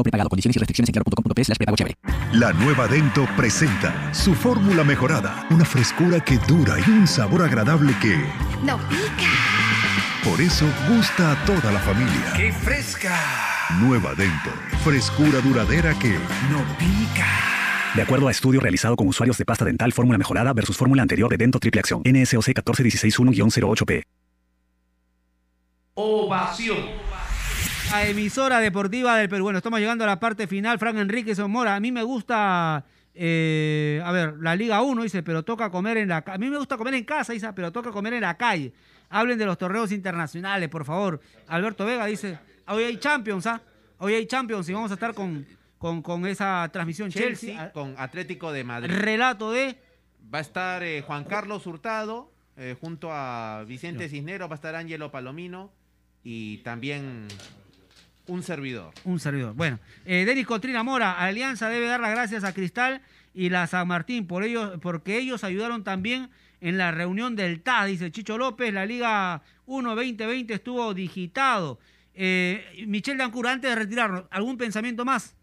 pago prepagado. Condiciones y restricciones en slash prepago chévere. La nueva Dento presenta su fórmula mejorada. Una frescura que dura y un sabor agradable que... ¡No pica! Por eso gusta a toda la familia. ¡Qué fresca! Nueva Dento. Frescura duradera que... ¡No pica! De acuerdo a estudio realizado con usuarios de pasta dental fórmula mejorada versus fórmula anterior de Dento Triple Acción, NSOC 14161-08P. Ovación. A emisora deportiva del Perú. Bueno, estamos llegando a la parte final. Frank Enrique Mora. A mí me gusta. eh, a ver, la Liga 1 dice, pero toca comer en la ca- A mí me gusta comer en casa, dice, pero toca comer en la calle. Hablen de los torneos internacionales, por favor. Alberto Vega dice, hoy hay Champions, ¿ah? Hoy hay Champions y vamos a estar con, con, con esa transmisión Chelsea. Chelsea con Atlético de Madrid. Relato de Va a estar eh, Juan Carlos Hurtado eh, junto a Vicente Cisneros, va a estar Ángelo Palomino y también un servidor. Un servidor. Bueno, eh, Denis Cotrina Mora, Alianza debe dar las gracias a Cristal y la San Martín por ellos, porque ellos ayudaron también en la reunión del TAS, dice Chicho López. La Liga 1 2020 estuvo digitado. Eh, Michelle Dancur, antes de retirarnos, ¿algún pensamiento más?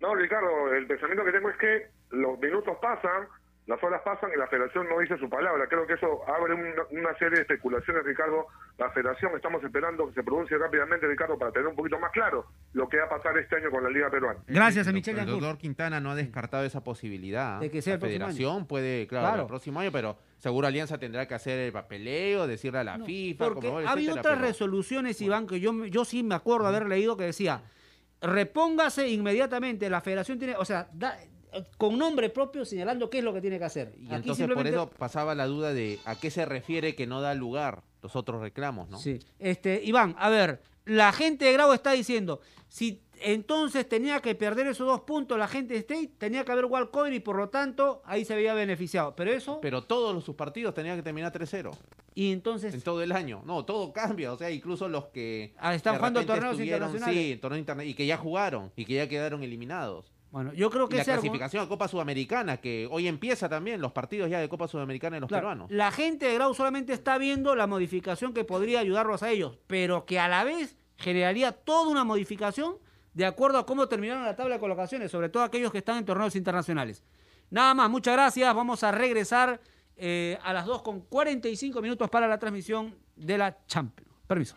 No, Ricardo, el pensamiento que tengo es que los minutos pasan, las horas pasan y la federación no dice su palabra. Creo que eso abre una, una serie de especulaciones, Ricardo. La federación estamos esperando que se pronuncie rápidamente, Ricardo, para tener un poquito más claro lo que va a pasar este año con la Liga Peruana. Gracias a El Michelle doctor Dancur. Quintana no ha descartado esa posibilidad. De que sea la el federación puede, claro, Claro. el próximo año, pero seguro Alianza tendrá que hacer el papeleo, decirle a la No, FIFA, Porque Conmebol, había etcétera, otras pero- resoluciones, Iván, que yo, yo sí me acuerdo haber leído que decía, repóngase inmediatamente, la federación tiene, o sea, da- con nombre propio señalando qué es lo que tiene que hacer. Y Aquí entonces por eso pasaba la duda de a qué se refiere que no da lugar los otros reclamos, ¿no? Sí. Este, Iván, a ver, la gente de Grau está diciendo, si entonces tenía que perder esos dos puntos la gente de State, tenía que haber walkover y por lo tanto ahí se veía beneficiado. Pero eso, Pero todos los- sus partidos tenían que terminar 3-0 y entonces en todo el año. No, todo cambia. O sea, incluso los que. Ah, están jugando torneos internacionales. Sí, torneos interna- y que ya jugaron y que ya quedaron eliminados. Bueno, yo creo que la clasificación a Copa Sudamericana, que hoy empieza también los partidos ya de Copa Sudamericana de los Claro, peruanos. La gente de Grau solamente está viendo la modificación que podría ayudarlos a ellos, pero que a la vez generaría toda una modificación de acuerdo a cómo terminaron la tabla de colocaciones, sobre todo aquellos que están en torneos internacionales. Nada más, muchas gracias. Vamos a regresar eh, a las 2 con 45 minutos para la transmisión de la Champions. Permiso.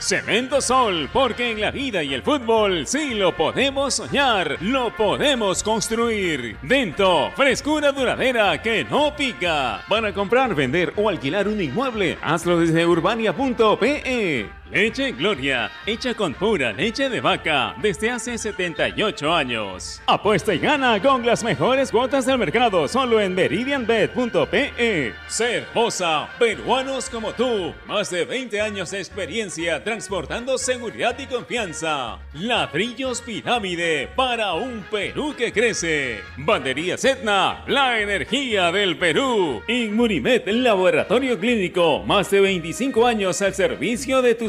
Cemento Sol, porque en la vida y el fútbol sí lo podemos soñar, lo podemos construir. Dento, frescura duradera que no pica. Para comprar, vender o alquilar un inmueble, hazlo desde urbania.pe. Leche Gloria, hecha con pura leche de vaca desde hace 78 años. Apuesta y gana con las mejores cuotas del mercado solo en meridianbet.pe. Ser Bosa, peruanos como tú, más de 20 años de experiencia transportando seguridad y confianza. Ladrillos Pirámide para un Perú que crece. Bandería Etna, la energía del Perú. Inmunimed, laboratorio clínico, más de 25 años al servicio de tu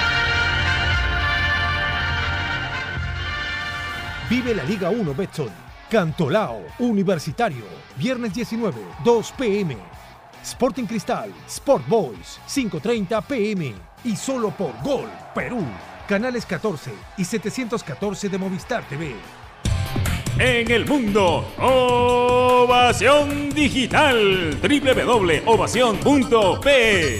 Vive la Liga 1 Betson. Cantolao, Universitario. Viernes 19, 2 pm. Sporting Cristal, Sport Boys, 5.30 pm. Y solo por Gol, Perú. Canales 14 y 714 de Movistar TV. En el mundo, Ovación Digital. www.ovación.p.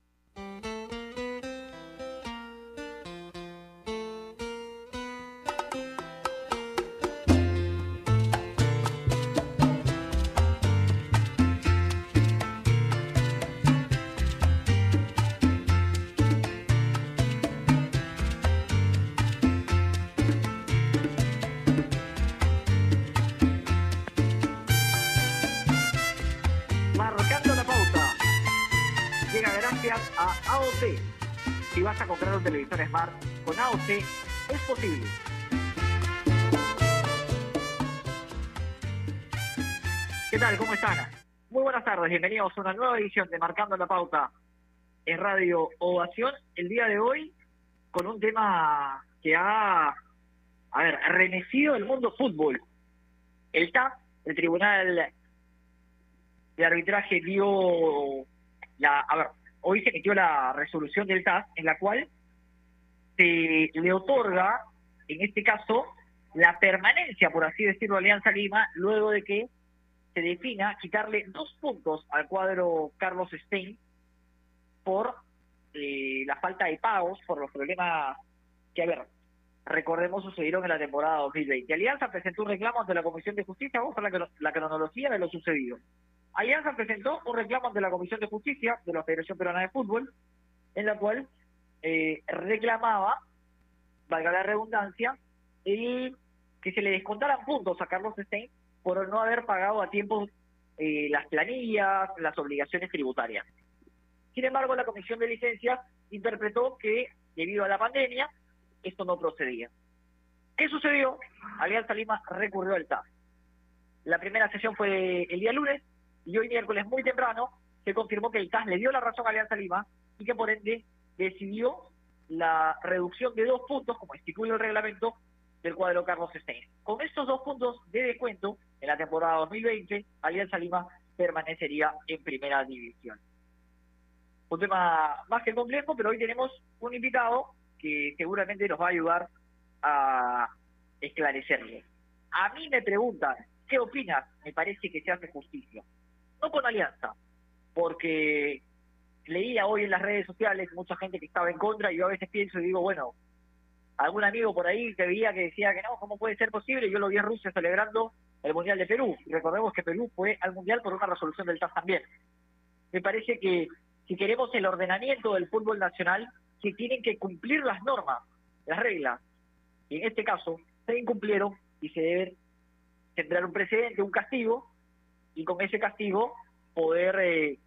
¿Qué tal? ¿Cómo están? Muy buenas tardes, bienvenidos a una nueva edición de Marcando la Pauta en Radio Ovación. El día de hoy con un tema que ha, a ver, remecido el mundo fútbol. El TAP, el Tribunal de Arbitraje, dio la, a ver, hoy se emitió la resolución del TAS en la cual se le otorga, en este caso, la permanencia, por así decirlo, a Alianza Lima, luego de que se defina quitarle dos puntos al cuadro Carlos Stein por eh, la falta de pagos, por los problemas que, a ver, recordemos, sucedieron en la temporada 2020. Alianza presentó un reclamo ante la Comisión de Justicia, vamos a la, la cronología de lo sucedido. Alianza presentó un reclamo ante la Comisión de Justicia de la Federación Peruana de Fútbol, en la cual eh, reclamaba, valga la redundancia, el que se le descontaran puntos a Carlos Stein por no haber pagado a tiempo eh, las planillas, las obligaciones tributarias. Sin embargo, la Comisión de Licencias interpretó que, debido a la pandemia, esto no procedía. ¿Qué sucedió? Alianza Lima recurrió al TAS. La primera sesión fue el día lunes y hoy miércoles muy temprano se confirmó que el TAS le dio la razón a Alianza Lima y que por ende decidió la reducción de dos puntos, como estipula el reglamento, del cuadro Carlos Stein. Con estos dos puntos de descuento, en la temporada 2020, Alianza Lima permanecería en primera división. Un tema más que complejo, pero hoy tenemos un invitado que seguramente nos va a ayudar a esclarecerlo. A mí me preguntan, ¿qué opinas? Me parece que se hace justicia. No con Alianza, porque leía hoy en las redes sociales mucha gente que estaba en contra y yo a veces pienso y digo, bueno, algún amigo por ahí que veía que decía que no, ¿cómo puede ser posible? Yo lo vi en Rusia celebrando el Mundial de Perú. Y recordemos que Perú fue al Mundial por una resolución del TAS también. Me parece que si queremos el ordenamiento del fútbol nacional, se tienen que cumplir las normas, las reglas. En este caso, se incumplieron y se debe tendrá un precedente, un castigo, y con ese castigo poder eh,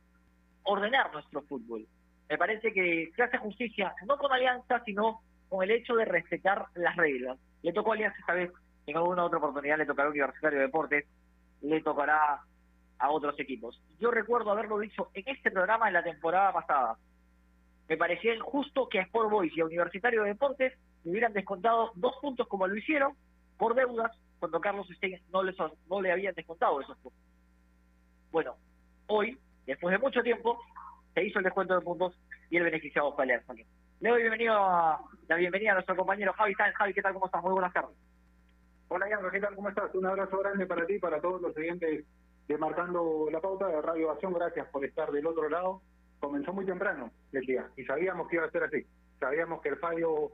ordenar nuestro fútbol. Me parece que se hace justicia no con Alianza, sino con el hecho de respetar las reglas. Le tocó a Alianza esta vez, en alguna otra oportunidad le tocará a Universitario de Deportes, le tocará a otros equipos. Yo recuerdo haberlo dicho en este programa en la temporada pasada. Me parecía injusto que a Sport Boys y a Universitario de Deportes le hubieran descontado dos puntos como lo hicieron por deudas cuando Carlos Stein no, les, no le habían descontado esos puntos. Bueno, hoy, después de mucho tiempo, se hizo el descuento de puntos y el beneficiado fue Lima. Le doy bienvenido a, la bienvenida a nuestro compañero Javi Sáenz. Javi, ¿qué tal? ¿Cómo estás? Muy buenas tardes. Hola, Yanro, ¿qué tal? ¿Cómo estás? Un abrazo grande para ti y para todos los siguientes de Marcando la Pauta de Radio Acción. Gracias por estar del otro lado. Comenzó muy temprano el día y sabíamos que iba a ser así. Sabíamos que el fallo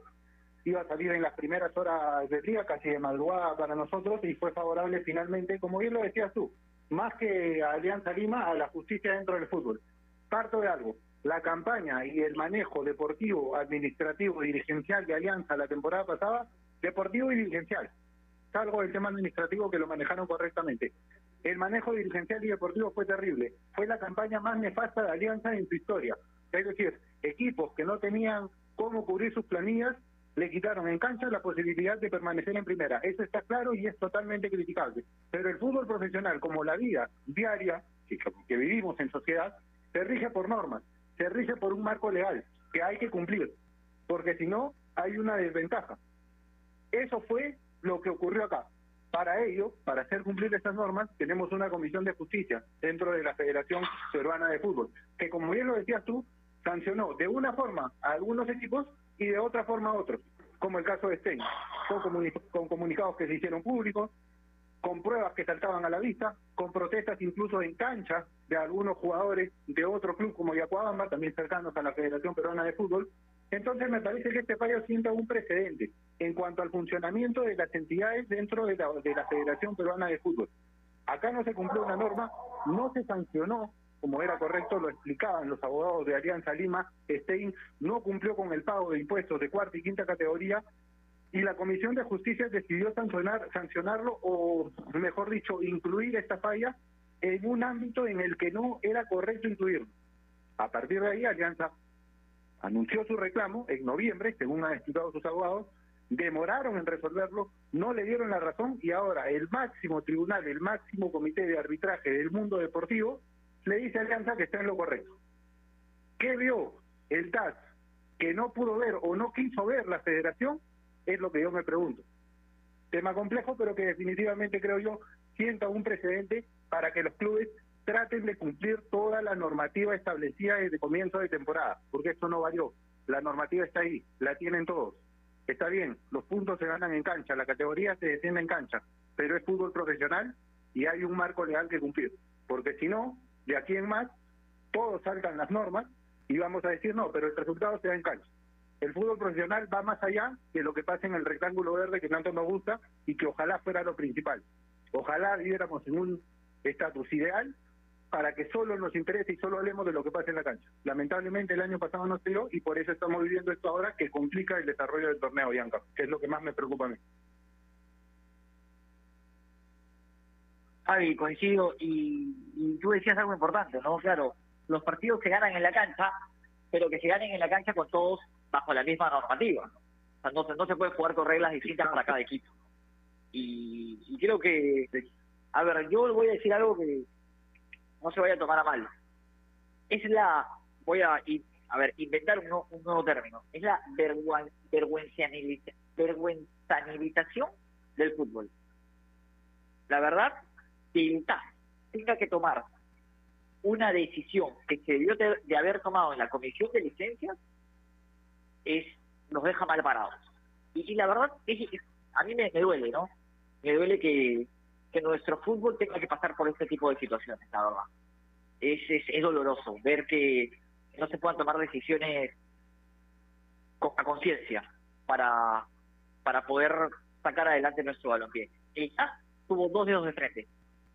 iba a salir en las primeras horas del día, casi de madrugada para nosotros, y fue favorable finalmente, como bien lo decías tú, más que a Alianza Lima, a la justicia dentro del fútbol. Parto de algo. La campaña y el manejo deportivo, administrativo, dirigencial de Alianza la temporada pasada, deportivo y dirigencial. Salvo el tema administrativo que lo manejaron correctamente. El manejo dirigencial y deportivo fue terrible. Fue la campaña más nefasta de Alianza en su historia. Es decir, equipos que no tenían cómo cubrir sus planillas le quitaron en cancha la posibilidad de permanecer en primera. Eso está claro y es totalmente criticable. Pero el fútbol profesional, como la vida diaria que, que vivimos en sociedad, se rige por normas, se rige por un marco legal que hay que cumplir, porque si no, hay una desventaja. Eso fue lo que ocurrió acá. Para ello, para hacer cumplir estas normas, tenemos una comisión de justicia dentro de la Federación Peruana de Fútbol, que como bien lo decías tú, sancionó de una forma a algunos equipos y de otra forma a otros, como el caso de Stein, con, comuni con comunicados que se hicieron públicos, con pruebas que saltaban a la vista, con protestas incluso en cancha de algunos jugadores de otro club como Yacuabamba, también cercanos a la Federación Peruana de Fútbol. Entonces me parece que este fallo sienta un precedente en cuanto al funcionamiento de las entidades dentro de la, de la Federación Peruana de Fútbol. Acá no se cumplió una norma, no se sancionó como era correcto, lo explicaban los abogados de Alianza Lima, Stein no cumplió con el pago de impuestos de cuarta y quinta categoría y la Comisión de Justicia decidió sancionar, sancionarlo o, mejor dicho, incluir esta falla en un ámbito en el que no era correcto incluirlo. A partir de ahí, Alianza anunció su reclamo en noviembre, según han explicado sus abogados, demoraron en resolverlo, no le dieron la razón y ahora el máximo tribunal, el máximo comité de arbitraje del mundo deportivo le dice a Alianza que está en lo correcto. ¿Qué vio el TAS que no pudo ver o no quiso ver la federación? Es lo que yo me pregunto. Tema complejo, pero que definitivamente creo yo sienta un precedente para que los clubes traten de cumplir toda la normativa establecida desde comienzo de temporada, porque esto no varió. La normativa está ahí, la tienen todos. Está bien, los puntos se ganan en cancha, la categoría se defiende en cancha, pero es fútbol profesional y hay un marco legal que cumplir. Porque si no, de aquí en más, todos salgan las normas y vamos a decir no, pero el resultado se da en cancha. El fútbol profesional va más allá de lo que pasa en el rectángulo verde que tanto nos gusta y que ojalá fuera lo principal. Ojalá viviéramos en un estatus ideal para que solo nos interese y solo hablemos de lo que pasa en la cancha. Lamentablemente el año pasado no se dio y por eso estamos viviendo esto ahora que complica el desarrollo del torneo Bianca, que es lo que más me preocupa a mí. Javi, coincido, y, y, tú decías algo importante, ¿no? Claro, los partidos se ganan en la cancha, pero que se ganen en la cancha con todos bajo la misma normativa. O sea, no, no se puede jugar con reglas distintas para cada equipo. Y, y creo que, a ver, yo voy a decir algo que no se vaya a tomar a mal. Es la, voy a, a ver, inventar un, un nuevo término, es la vergüen, vergüenzanilización del fútbol. La verdad, TAS tenga que tomar una decisión que se debió de, haber tomado en la comisión de licencias, es nos deja mal parados. Y, la verdad, es, a mí me, duele, ¿no? Me duele que, que nuestro fútbol tenga que pasar por este tipo de situaciones, la verdad. Es, es, doloroso ver que no se puedan tomar decisiones a conciencia para, para poder sacar adelante nuestro balompié. El TAS tuvo dos dedos de frente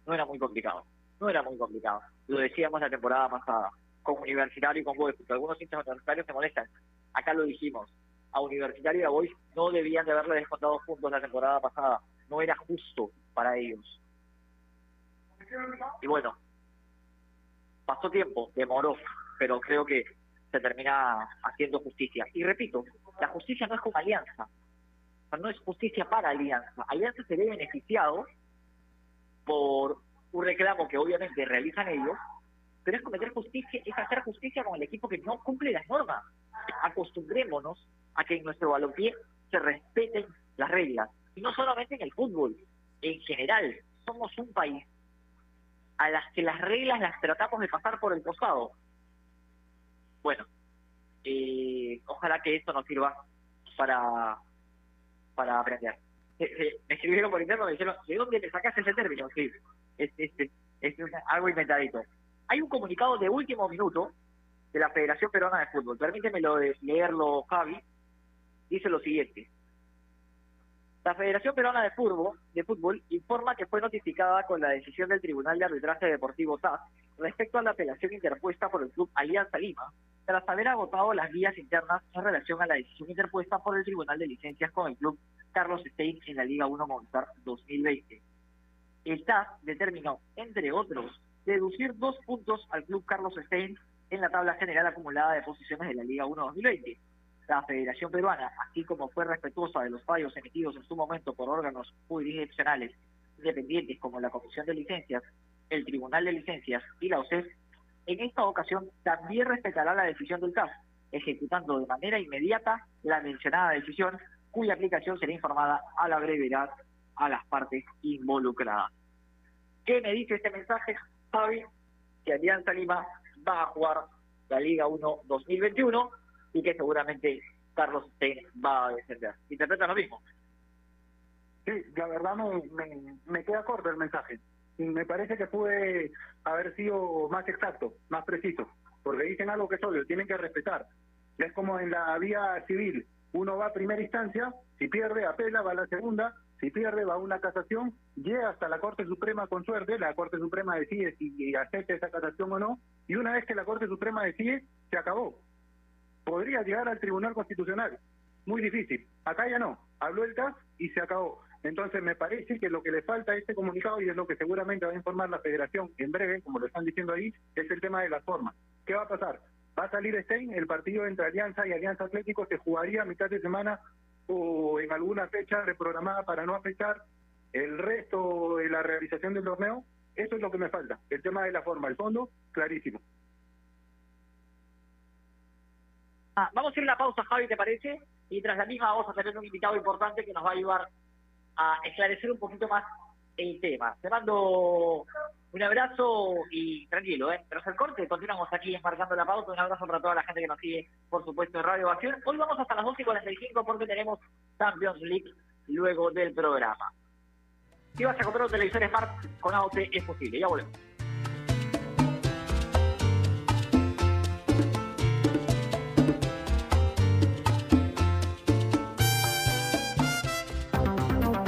no era muy complicado. No era muy complicado. Lo decíamos la temporada pasada, con Universitario y con Boys, porque algunos hinchas universitarios se molestan. Acá lo dijimos. A Universitario y a Boys no debían de haberle descontado puntos la temporada pasada. No era justo para ellos. Y bueno, pasó tiempo, demoró, pero creo que se termina haciendo justicia. Y repito, la justicia no es con Alianza, no es justicia para Alianza. Alianza se ve beneficiado por un reclamo que obviamente realizan ellos, pero es cometer justicia, es hacer justicia con el equipo que no cumple las normas. Acostumbrémonos a que en nuestro balompié se respeten las reglas. Y no solamente en el fútbol, en general. Somos un país a las que las reglas las tratamos de pasar por el costado. Bueno, eh, ojalá que esto nos sirva para, para aprender me escribieron por interno, me dijeron, ¿de dónde le sacaste ese término? Sí, es, es, es, algo inventadito. Hay un comunicado de último minuto de la Federación Peruana de Fútbol. Permítemelo leerlo, Javi. Dice lo siguiente. La Federación Peruana de Fútbol, de Fútbol informa que fue notificada con la decisión del Tribunal de Arbitraje Deportivo TAS respecto a la apelación interpuesta por el Club Alianza Lima, tras haber agotado las vías internas en relación a la decisión interpuesta por el Tribunal de Licencias con el Club Carlos Stein en la Liga 1 Movistar 2020. El TAS determinó, entre otros, deducir dos puntos al Club Carlos Stein en la tabla general acumulada de posiciones de la Liga 1 2020. La Federación Peruana, así como fue respetuosa de los fallos emitidos en su momento por órganos jurisdiccionales independientes como la Comisión de Licencias, el Tribunal de Licencias y la OCES, en esta ocasión también respetará la decisión del TAS, ejecutando de manera inmediata la mencionada decisión cuya aplicación será informada a la brevedad a las partes involucradas. ¿Qué me dice este mensaje, Javi? Que Alianza Lima va a jugar la Liga 1 2021 y que seguramente Carlos Stein va a descender. ¿Interpreta lo mismo? Sí, la verdad me, me, me queda corto el mensaje. Me parece que pude haber sido más exacto, más preciso, porque dicen algo que es obvio, tienen que respetar. Es como en la vía civil, uno va a primera instancia, si pierde, apela, va a la segunda, si pierde, va a una casación, llega hasta la Corte Suprema con suerte, la Corte Suprema decide si acepta esa casación o no, y una vez que la Corte Suprema decide, se acabó. Podría llegar al Tribunal Constitucional, muy difícil. Acá ya no, habló el TAS y se acabó. Entonces me parece que lo que le falta a este comunicado, y es lo que seguramente va a informar la federación en breve, como lo están diciendo ahí, es el tema de las formas. ¿Qué va a pasar? Va a salir Stein, el partido entre Alianza y Alianza Atlético se jugaría a mitad de semana o en alguna fecha reprogramada para no afectar el resto de la realización del torneo. Eso es lo que me falta. El tema de la forma, el fondo, clarísimo. Ah, vamos a ir a la pausa, Javi, ¿te parece? Y tras la misma vamos a tener un invitado importante que nos va a ayudar a esclarecer un poquito más el tema. Te mando un abrazo y tranquilo, ¿eh? Tras el corte continuamos aquí marcando la pauta. Un abrazo para toda la gente que nos sigue, por supuesto, en Radio Ovación. Hoy vamos hasta las 12 y 45 porque tenemos Champions League luego del programa. Si vas a comprar un televisor Smart con AOT es posible. Ya volvemos.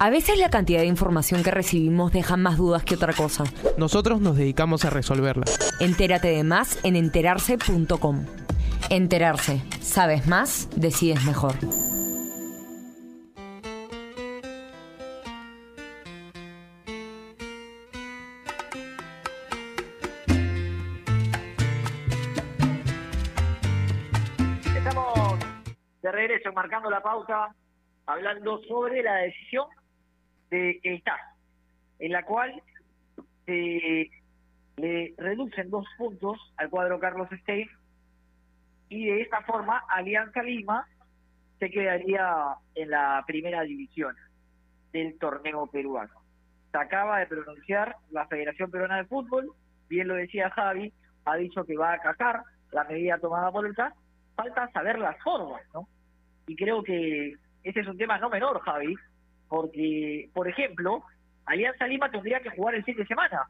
A veces la cantidad de información que recibimos deja más dudas que otra cosa. Nosotros nos dedicamos a resolverla. Entérate de más en enterarse.com. Enterarse. Sabes más, decides mejor. Estamos de regreso marcando la pauta, hablando sobre la decisión de TAS, en la cual se le reducen dos puntos al cuadro Carlos Stein y de esta forma Alianza Lima se quedaría en la primera división del torneo peruano. Se acaba de pronunciar la Federación Peruana de Fútbol, bien lo decía Javi, ha dicho que va a acatar la medida tomada por el TAS, falta saber las formas, ¿no? Y creo que ese es un tema no menor, Javi, porque, por ejemplo, Alianza Lima tendría que jugar el fin de semana.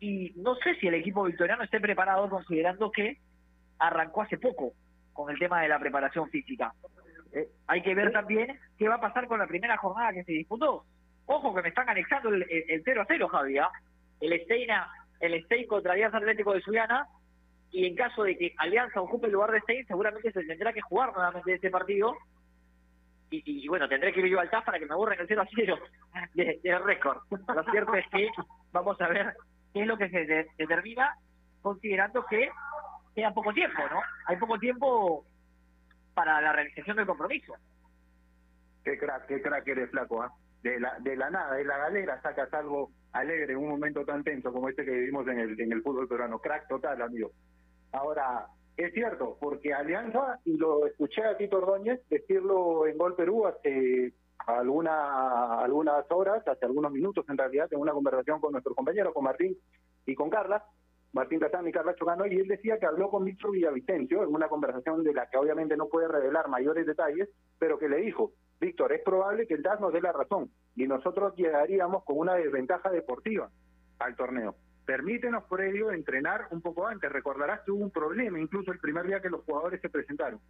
Y no sé si el equipo victoriano esté preparado considerando que arrancó hace poco con el tema de la preparación física. Eh, hay que ver también qué va a pasar con la primera jornada que se disputó. Ojo que me están anexando el, el, el 0 a 0, Javi. ¿ah? El Steina, el Stein contra Alianza Atlético de Suyana. Y en caso de que Alianza ocupe el lugar de Stein, seguramente se tendrá que jugar nuevamente este partido y, y, bueno, tendré que ir yo al TAF para que me borren el 0 a 0 de, récord. Lo cierto es que vamos a ver qué es lo que se de, determina, considerando que queda poco tiempo, ¿no? Hay poco tiempo para la realización del compromiso. Qué crack, qué crack eres, flaco, ¿ah? De la, de la nada, de la galera sacas algo alegre en un momento tan tenso como este que vivimos en el, en el fútbol peruano. Crack total, amigo. Ahora, es cierto, porque Alianza, y lo escuché a Tito Ordóñez decirlo en Gol Perú hace alguna, algunas horas, hace algunos minutos en realidad, en una conversación con nuestro compañero, con Martín y con Carla, Martín Casán y Carla Chocano, y él decía que habló con Víctor Villavicencio en una conversación de la que obviamente no puede revelar mayores detalles, pero que le dijo, Víctor, es probable que el DAS nos dé la razón y nosotros llegaríamos con una desventaja deportiva al torneo. Permítenos por ello entrenar un poco antes. Recordarás que hubo un problema incluso el primer día que los jugadores se presentaron.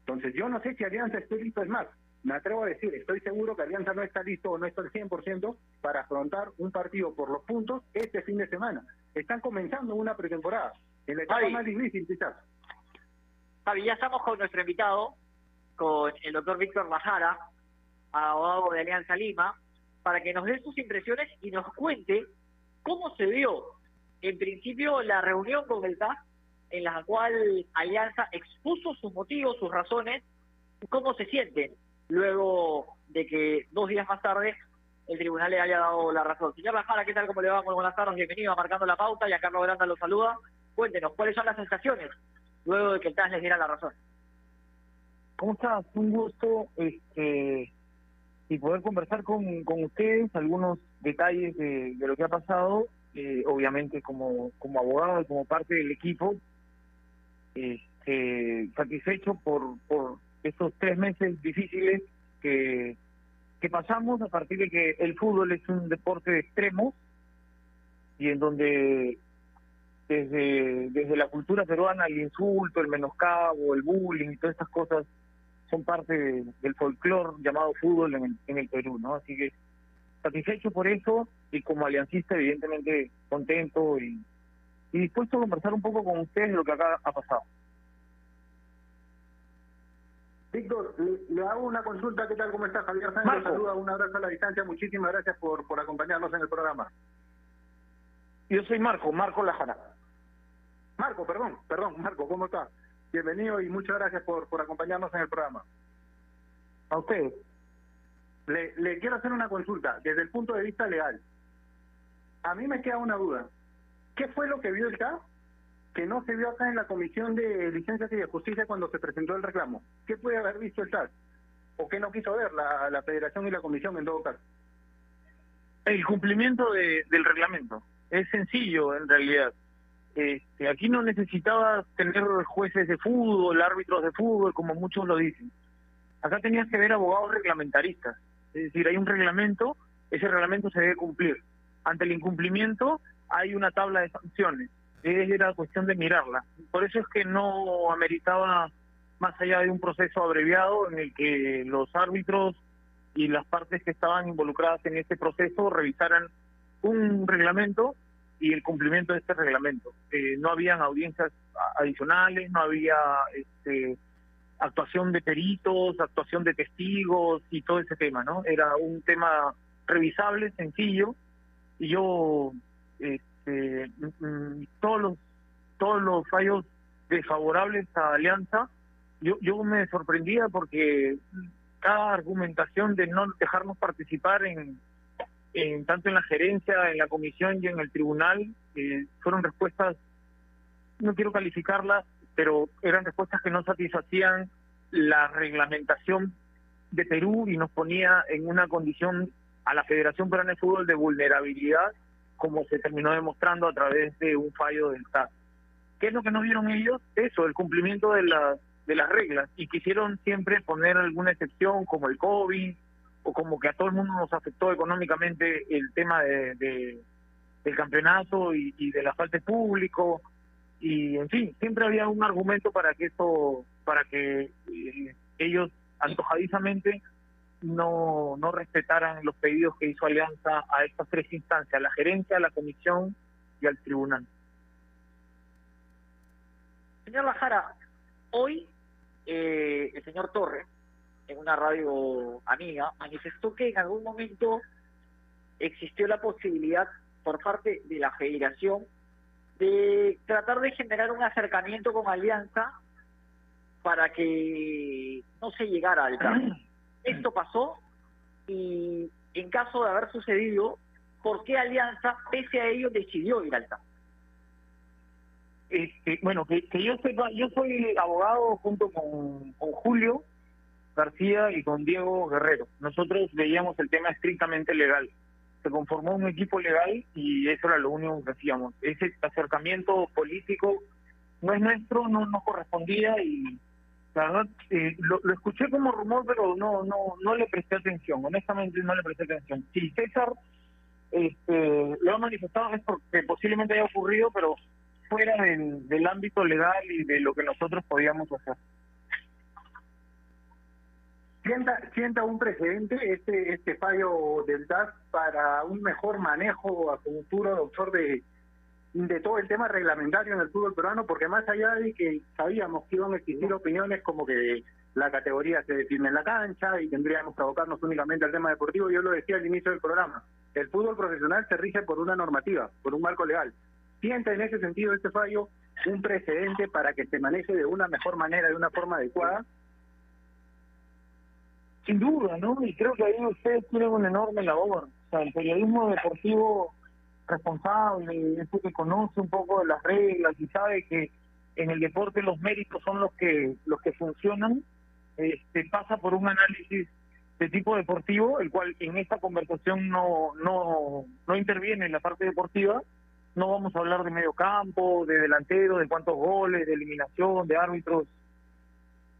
Entonces yo no sé si Alianza esté listo, es más, me atrevo a decir, estoy seguro que Alianza no está listo o no está al 100% para afrontar un partido por los puntos este fin de semana. Están comenzando una pretemporada, en la etapa Javi. más difícil quizás. Javi, ya estamos con nuestro invitado, con el doctor Víctor Bajara, abogado de Alianza Lima, para que nos dé sus impresiones y nos cuente cómo se vio en principio la reunión con el TAS, en la cual Alianza expuso sus motivos, sus razones, cómo se sienten luego de que dos días más tarde el tribunal le haya dado la razón. Señor Lajara, ¿qué tal? ¿Cómo le va? Muy buenas tardes, bienvenido a Marcando la Pauta, y a Carlos Granda lo saluda. Cuéntenos, ¿cuáles son las sensaciones luego de que el TAS les diera la razón? ¿Cómo estás? Un gusto este, y poder conversar con, con ustedes algunos detalles de, de lo que ha pasado, eh, obviamente como, como abogado y como parte del equipo, este, satisfecho por, por estos tres meses difíciles que, que pasamos a partir de que el fútbol es un deporte de extremos y en donde desde, desde la cultura peruana el insulto, el menoscabo, el bullying todas estas cosas son parte de- del folclore llamado fútbol en el, en el Perú, ¿no? Así que satisfecho por eso y como aliancista evidentemente contento y, y dispuesto a conversar un poco con ustedes de lo que acá ha pasado. Víctor, le, le hago una consulta. ¿Qué tal? ¿Cómo está Javier Sánchez? Saluda, un abrazo a la distancia. Muchísimas gracias por, por acompañarnos en el programa. Yo soy Marco, Marco Lajara. Marco, perdón, perdón, Marco, ¿cómo está? Bienvenido y muchas gracias por, por acompañarnos en el programa. A ustedes. Le, le quiero hacer una consulta desde el punto de vista legal. A mí me queda una duda. ¿Qué fue lo que vio el TAS que no se vio acá en la Comisión de Licencias y de Justicia cuando se presentó el reclamo? ¿Qué puede haber visto el TAS? ¿O qué no quiso ver la, Federación y la Comisión en todo caso? El cumplimiento de- del reglamento. Es sencillo, en realidad. Este, aquí no necesitabas tener jueces de fútbol, árbitros de fútbol, como muchos lo dicen. Acá tenías que ver abogados reglamentaristas. Es decir, hay un reglamento, ese reglamento se debe cumplir. Ante el incumplimiento hay una tabla de sanciones. Era cuestión de mirarla. Por eso es que no ameritaba más allá de un proceso abreviado en el que los árbitros y las partes que estaban involucradas en este proceso revisaran un reglamento y el cumplimiento de este reglamento. Eh, no habían audiencias adicionales, no había este, actuación de peritos, actuación de testigos y todo ese tema, ¿no? Era un tema revisable, sencillo, y yo este, mm, mm, todos los todos los fallos desfavorables a Alianza, yo yo me sorprendía porque cada argumentación de no dejarnos participar en, en tanto en la gerencia, en la comisión y en el tribunal, eh, fueron respuestas, no quiero calificarlas, pero eran respuestas que no satisfacían la reglamentación de Perú y nos ponía en una condición a la Federación Peruana de Fútbol de vulnerabilidad, como se terminó demostrando a través de un fallo del TAS. ¿Qué es lo que no vieron ellos? Eso, el cumplimiento de las de las reglas y quisieron siempre poner alguna excepción como el COVID o como que a todo el mundo nos afectó económicamente el tema de, de- del campeonato y, y del asfalto público y en fin siempre había un argumento para que esto para que eh, ellos antojadizamente no no respetaran los pedidos que hizo Alianza a estas tres instancias la gerencia la comisión y al tribunal Señor Lajara, hoy eh, el señor Torres, en una radio amiga, manifestó que en algún momento existió la posibilidad por parte de la federación de tratar de generar un acercamiento con Alianza para que no se llegara al caso. Esto pasó y en caso de haber sucedido, ¿por qué Alianza, pese a ello, decidió ir al caso? Este, bueno, que, que yo sepa, yo soy abogado junto con Julio García y con Diego Guerrero. Nosotros veíamos el tema estrictamente legal. Se conformó un equipo legal y eso era lo único que hacíamos. Ese acercamiento político no es nuestro, no nos correspondía y eh, lo, escuché como rumor, pero no no no le presté atención. Honestamente no le presté atención. Si César este, lo ha manifestado es porque posiblemente haya ocurrido, pero fuera del, del ámbito legal y de lo que nosotros podíamos hacer. sienta, sienta un precedente este este fallo del TAS para un mejor manejo a futuro, doctor, de, de todo el tema reglamentario en el fútbol peruano, porque más allá de que sabíamos que iban a existir opiniones como que la categoría se define en la cancha y tendríamos que abocarnos únicamente al tema deportivo, yo lo decía al inicio del programa, el fútbol profesional se rige por una normativa, por un marco legal. Sienta en ese sentido este fallo un precedente para que se maneje de una mejor manera, de una forma adecuada, Sin duda, ¿no? Y creo que ahí ustedes tienen una enorme labor. sea, el periodismo deportivo responsable, ese que conoce un poco de las reglas y sabe que en el deporte los méritos son los que los que funcionan, este, pasa por un análisis de tipo deportivo, el cual en esta conversación no, no, no interviene en la parte deportiva. No vamos a hablar de medio campo, de delantero, de cuántos goles, de eliminación, de árbitros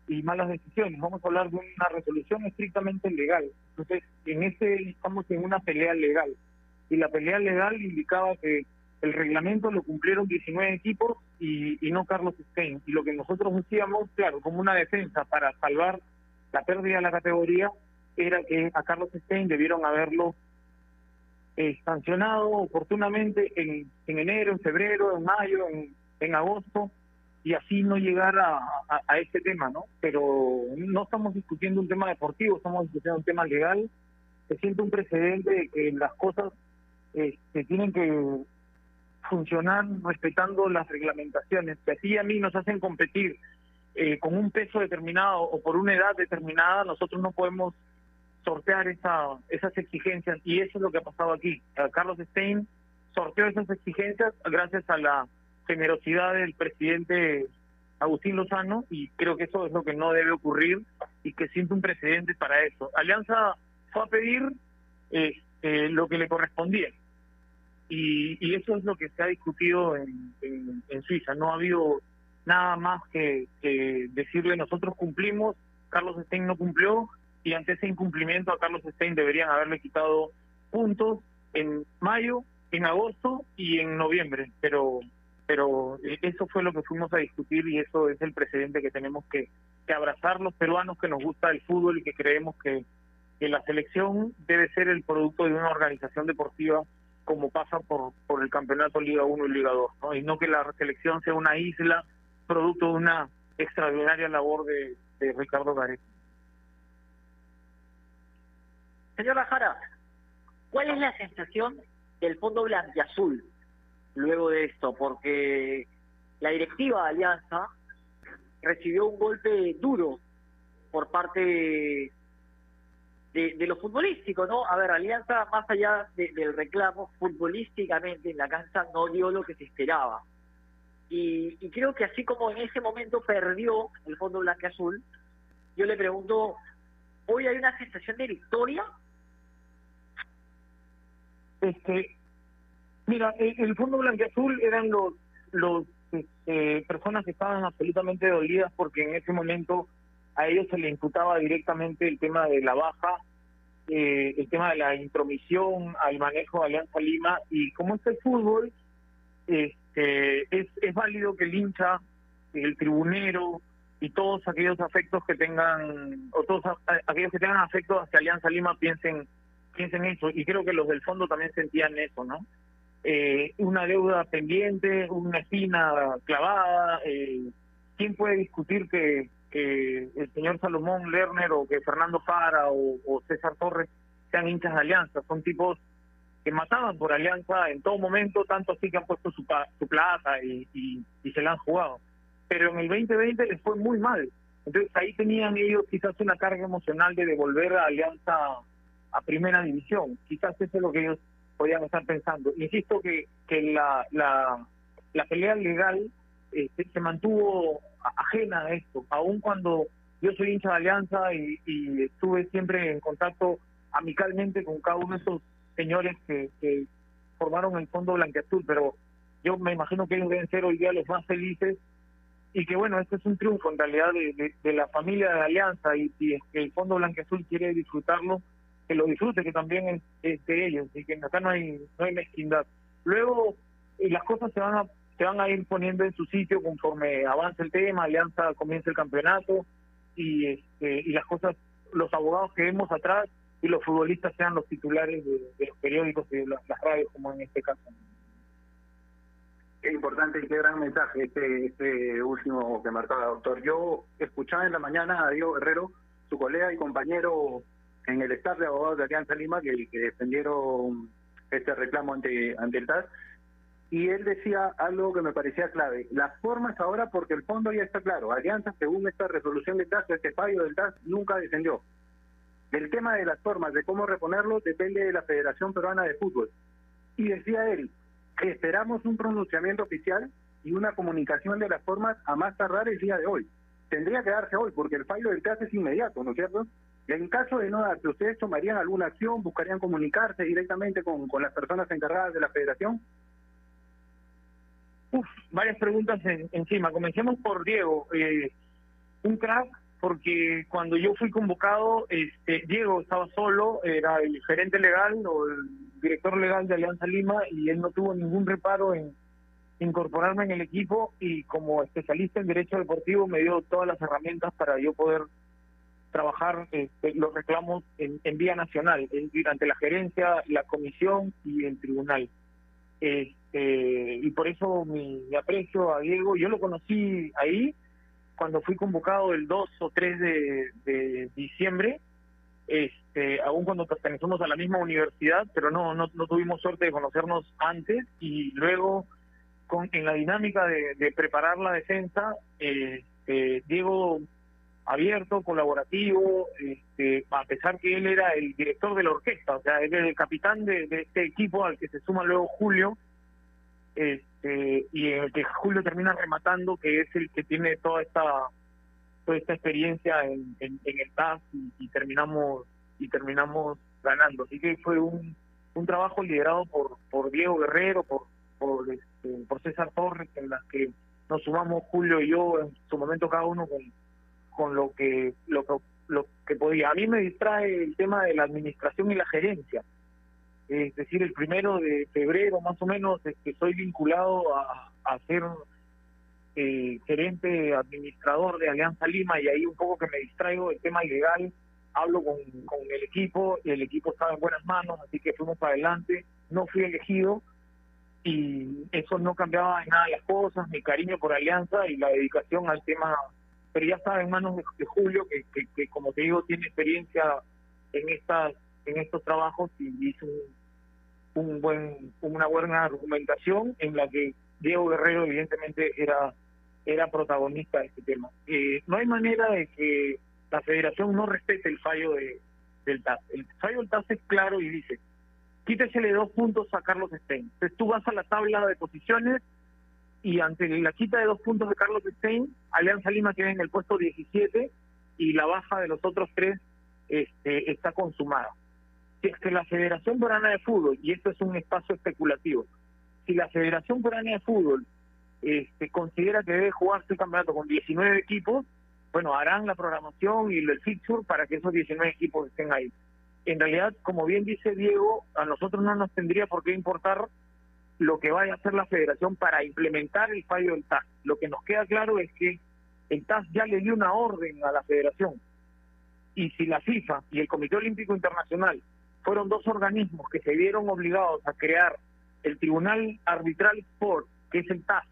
y malas decisiones. Vamos a hablar de una resolución estrictamente legal. Entonces, en este estamos en una pelea legal. Y la pelea legal indicaba que el reglamento lo cumplieron 19 equipos y, y no Carlos Stein. Y lo que nosotros decíamos, claro, como una defensa para salvar la pérdida de la categoría, era que a Carlos Stein debieron haberlo eh, sancionado oportunamente en, en enero, en febrero, en mayo, en, agosto, y así no llegar a, a, a este tema, ¿no? Pero no estamos discutiendo un tema deportivo, estamos discutiendo un tema legal. Se siente un precedente de que las cosas se tienen que funcionar respetando las reglamentaciones, que así a mí nos hacen competir eh, con un peso determinado o por una edad determinada, nosotros no podemos sortear esa, esas exigencias y eso es lo que ha pasado aquí. A Carlos Stein sorteó esas exigencias gracias a la generosidad del presidente Agustín Lozano y creo que eso es lo que no debe ocurrir y que siente un precedente para eso. Alianza fue a pedir eh, lo que le correspondía y, y eso es lo que se ha discutido en, Suiza. No ha habido nada más que, que decirle nosotros cumplimos, Carlos Stein no cumplió y ante ese incumplimiento a Carlos Stein deberían haberle quitado puntos en mayo, en agosto y en noviembre, pero pero eso fue lo que fuimos a discutir y eso es el precedente que tenemos que, abrazar los peruanos que nos gusta el fútbol y que creemos que la selección debe ser el producto de una organización deportiva como pasa por, por el campeonato Liga 1 y Liga 2, ¿no? y no que la selección sea una isla producto de una extraordinaria labor de, Ricardo Gareca. Señora Jara, ¿cuál es la sensación del fondo blanquiazul luego de esto? Porque la directiva de Alianza recibió un golpe duro por parte de, lo futbolístico, ¿no? A ver, Alianza, más allá de, del reclamo, futbolísticamente en la cancha no dio lo que se esperaba. Y, y creo que así como en ese momento perdió el fondo blanquiazul, yo le pregunto, ¿hoy hay una sensación de victoria? Este, mira, el, el Fondo Blanquiazul eran los los este, personas que estaban absolutamente dolidas porque en ese momento a ellos se le imputaba directamente el tema de la baja, eh, el tema de la intromisión al manejo de Alianza Lima y como es el fútbol, este, es, es válido que el hincha, el tribunero y todos aquellos afectos que tengan, o todos aquellos que tengan afectos hacia Alianza Lima piensen piensen eso y creo que los del fondo también sentían eso, ¿no? Eh, una deuda pendiente, una espina clavada. Eh, ¿Quién puede discutir que, que el señor Salomón Lerner o que Fernando Fara o, César Torres sean hinchas de Alianza? Son tipos que mataban por Alianza en todo momento, tanto así que han puesto su, su plata y, y, y se la han jugado. Pero en el 2020 les fue muy mal. Entonces ahí tenían ellos quizás una carga emocional de devolver a Alianza a primera división. Quizás eso es lo que ellos podían estar pensando. Insisto que, que la, la, la pelea legal eh, se, mantuvo ajena a esto, aun cuando yo soy hincha de Alianza y, estuve siempre en contacto amicalmente con cada uno de esos señores que, formaron el Fondo Blanqueazul, pero yo me imagino que ellos deben ser hoy día los más felices y que bueno, este es un triunfo en realidad de, la familia de Alianza y si el Fondo Blanqueazul quiere disfrutarlo, que lo disfrute, que también es, es de ellos y que acá no hay no hay mezquindad. Luego eh, las cosas se van a se van a ir poniendo en su sitio conforme avance el tema, Alianza comienza el campeonato y este, y las cosas, los abogados que vemos atrás y los futbolistas sean los titulares de, los periódicos y de las, las radios como en este caso. Qué importante y qué gran mensaje este, este último que marcaba, doctor. Yo escuchaba en la mañana a Diego Guerrero, su colega y compañero en el staff de abogados de Alianza Lima, que, que defendieron este reclamo ante, ante el TAS, y él decía algo que me parecía clave. Las formas ahora, porque el fondo ya está claro. Alianza, según esta resolución del TAS, este fallo del TAS, nunca descendió. Del tema de las formas, de cómo reponerlo, depende de la Federación Peruana de Fútbol. Y decía él que esperamos un pronunciamiento oficial y una comunicación de las formas a más tardar el día de hoy. Tendría que darse hoy, porque el fallo del TAS es inmediato, ¿no es cierto? En caso de no darse, ¿ustedes tomarían alguna acción? ¿Buscarían comunicarse directamente con las personas encargadas de la federación? Uf, varias preguntas en- encima. Comencemos por Diego. Eh, un crack, porque cuando yo fui convocado, este, Diego estaba solo, era el gerente legal o el director legal de Alianza Lima y él no tuvo ningún reparo en incorporarme en el equipo y como especialista en derecho deportivo me dio todas las herramientas para yo poder trabajar este, los reclamos en, vía nacional, es decir, la gerencia, la comisión y el tribunal. Este, y por eso mi, aprecio a Diego, yo lo conocí ahí cuando fui convocado el 2 o 3 de, diciembre, este, aún cuando pertenecemos a la misma universidad, pero no, no, no tuvimos suerte de conocernos antes y luego con, en la dinámica de, preparar la defensa, eh, eh, Diego abierto, colaborativo, este, a pesar que él era el director de la orquesta, o sea, él era el capitán de este equipo al que se suma luego Julio, este, y en el que Julio termina rematando, que es el que tiene toda esta toda esta experiencia en, en, el TAS y, y terminamos y terminamos ganando. Así que fue un, un trabajo liderado por, por Diego Guerrero, por por, este, por César Torres, en las que nos sumamos Julio y yo en su momento cada uno con, con lo que lo, que- lo que podía. A mí me distrae el tema de la administración y la gerencia. Es decir, el primero de febrero más o menos es que soy vinculado a, a ser eh, gerente administrador de Alianza Lima y ahí un poco que me distraigo del tema ilegal, hablo con, con el equipo y el equipo estaba en buenas manos, así que fuimos para adelante, no fui elegido y eso no cambiaba en nada las cosas, mi cariño por Alianza y la dedicación al tema, pero ya estaba en manos de, de Julio, que, que, que, como te digo tiene experiencia en estas en estos trabajos y hizo un, buen una buena argumentación en la que Diego Guerrero evidentemente era era protagonista de este tema. Eh, no hay manera de que la federación no respete el fallo de, del TAS. El fallo del TAS es claro y dice, quítesele dos puntos a Carlos Stein. Entonces tú vas a la tabla de posiciones y ante la quita de dos puntos de Carlos Stein, Alianza Lima queda en el puesto 17 y la baja de los otros tres este, está consumada. Si es que la Federación Peruana de Fútbol, y esto es un espacio especulativo, si la Federación Peruana de Fútbol este, considera que debe jugarse el campeonato con 19 equipos, bueno, harán la programación y el fixture para que esos 19 equipos estén ahí. En realidad, como bien dice Diego, a nosotros no nos tendría por qué importar lo que vaya a hacer la federación para implementar el fallo del TAS. Lo que nos queda claro es que el TAS ya le dio una orden a la federación. Y si la FIFA y el Comité Olímpico Internacional fueron dos organismos que se vieron obligados a crear el Tribunal Arbitral Sport, que es el TAS,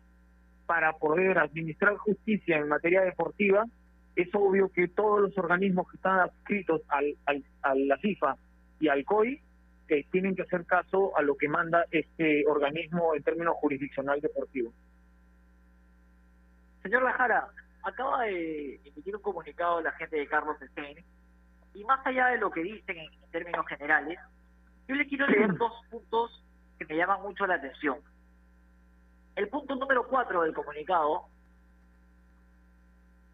para poder administrar justicia en materia deportiva, es obvio que todos los organismos que están adscritos al, al- a la FIFA y al COI que tienen que hacer caso a lo que manda este organismo en términos jurisdiccional deportivo. Señor Lajara, acaba de emitir un comunicado la gente de Carlos Stein y más allá de lo que dicen en, en términos generales, yo le quiero leer dos puntos que me llaman mucho la atención. El punto número cuatro del comunicado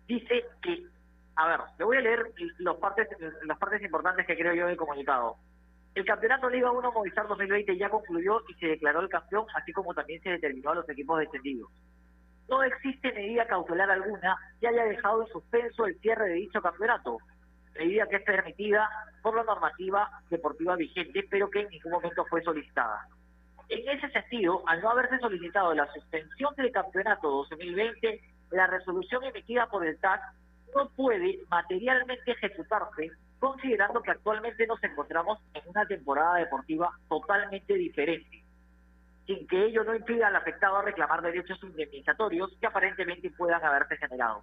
dice que, a ver, le voy a leer los partes, las partes importantes que creo yo del comunicado. El campeonato Liga 1 Movistar 2020 ya concluyó y se declaró el campeón, así como también se determinó a los equipos descendidos. No existe medida cautelar alguna que haya dejado en suspenso el cierre de dicho campeonato, medida que es permitida por la normativa deportiva vigente, pero que en ningún momento fue solicitada. En ese sentido, al no haberse solicitado la suspensión del campeonato 2020, la resolución emitida por el TAC no puede materialmente ejecutarse, considerando que actualmente nos encontramos en una temporada deportiva totalmente diferente, sin que ello no impida al afectado a reclamar derechos indemnizatorios que aparentemente puedan haberse generado.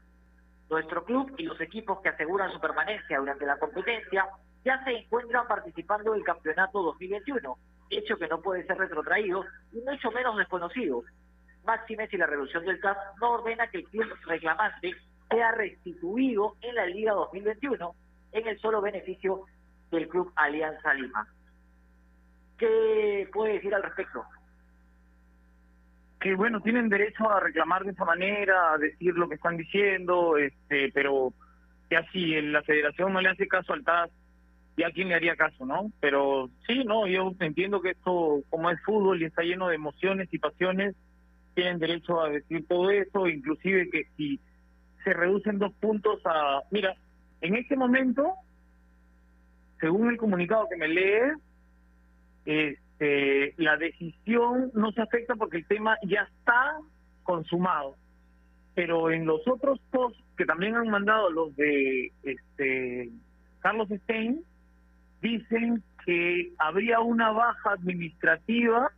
Nuestro club y los equipos que aseguran su permanencia durante la competencia ya se encuentran participando del campeonato 2021, hecho que no puede ser retrotraído y mucho menos desconocido. Máxime si la reducción del CAS no ordena que el club reclamante sea restituido en la Liga 2021 en el solo beneficio del Club Alianza Lima. ¿Qué puede decir al respecto? Que bueno tienen derecho a reclamar de esa manera a decir lo que están diciendo este pero ya si la federación no le hace caso al TAS ya quién le haría caso no pero sí no yo entiendo que esto como es fútbol y está lleno de emociones y pasiones tienen derecho a decir todo eso inclusive que si se reducen dos puntos a mira en este momento según el comunicado que me lee este, la decisión no se afecta porque el tema ya está consumado. Pero en los otros posts que también han mandado los de este Carlos Stein, dicen que habría una baja administrativa,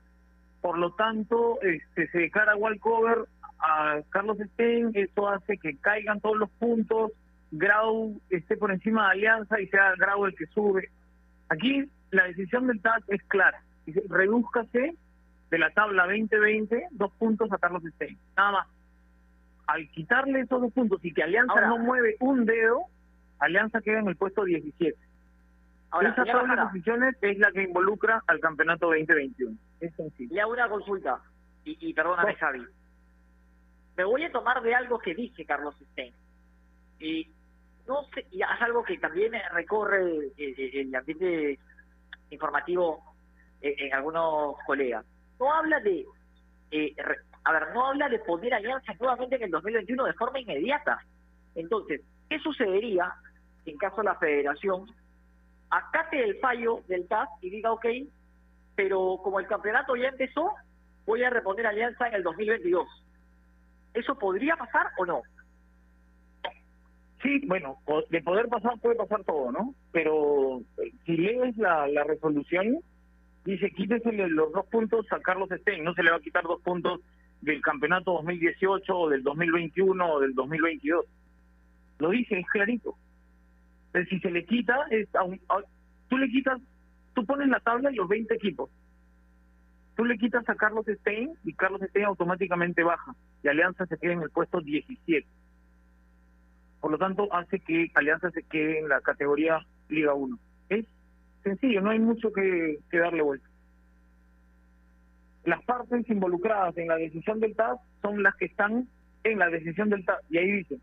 por lo tanto este, se declara walkover a Carlos Stein, eso hace que caigan todos los puntos, Grau esté por encima de Alianza y sea Grau el que sube. Aquí la decisión del TAS es clara. Dice, redúzcase de la tabla 2020 dos puntos a Carlos Stein. Nada más. Al quitarle esos dos puntos y que Alianza Ahora- no mueve un dedo, Alianza queda en el puesto 17. Ahora, Esa tabla de posiciones es la que involucra al campeonato 2021. Es sencillo. Le hago una consulta, y, y perdóname, Javi. Me voy a tomar de algo que dice Carlos Stein. Y no sé, y es algo que también recorre eh, eh, el ambiente informativo eh, en algunos colegas. No habla de, eh, a ver, no habla de poner alianzas nuevamente en el 2021 de forma inmediata. Entonces, ¿qué sucedería en caso la federación acate el fallo del TAS y diga, ok, pero como el campeonato ya empezó, voy a reponer alianza en el 2022. ¿Eso podría pasar o no? Sí, bueno, de poder pasar puede pasar todo, ¿no? Pero eh, si lees la resolución, dice quítesele los dos puntos a Carlos Stein, no se le va a quitar dos puntos del campeonato 2018 o del 2021 o del 2022. Lo dice, es clarito. Entonces, si se le quita, es a- tú le quitas, tú pones la tabla y los 20 equipos. Tú le quitas a Carlos Stein y Carlos Stein automáticamente baja. Y Alianza se queda en el puesto 17. Por lo tanto, hace que Alianza se quede en la categoría Liga 1. Es sencillo, no hay mucho que, que darle vuelta. Las partes involucradas en la decisión del TAS son las que están en la decisión del TAS. Y ahí dice,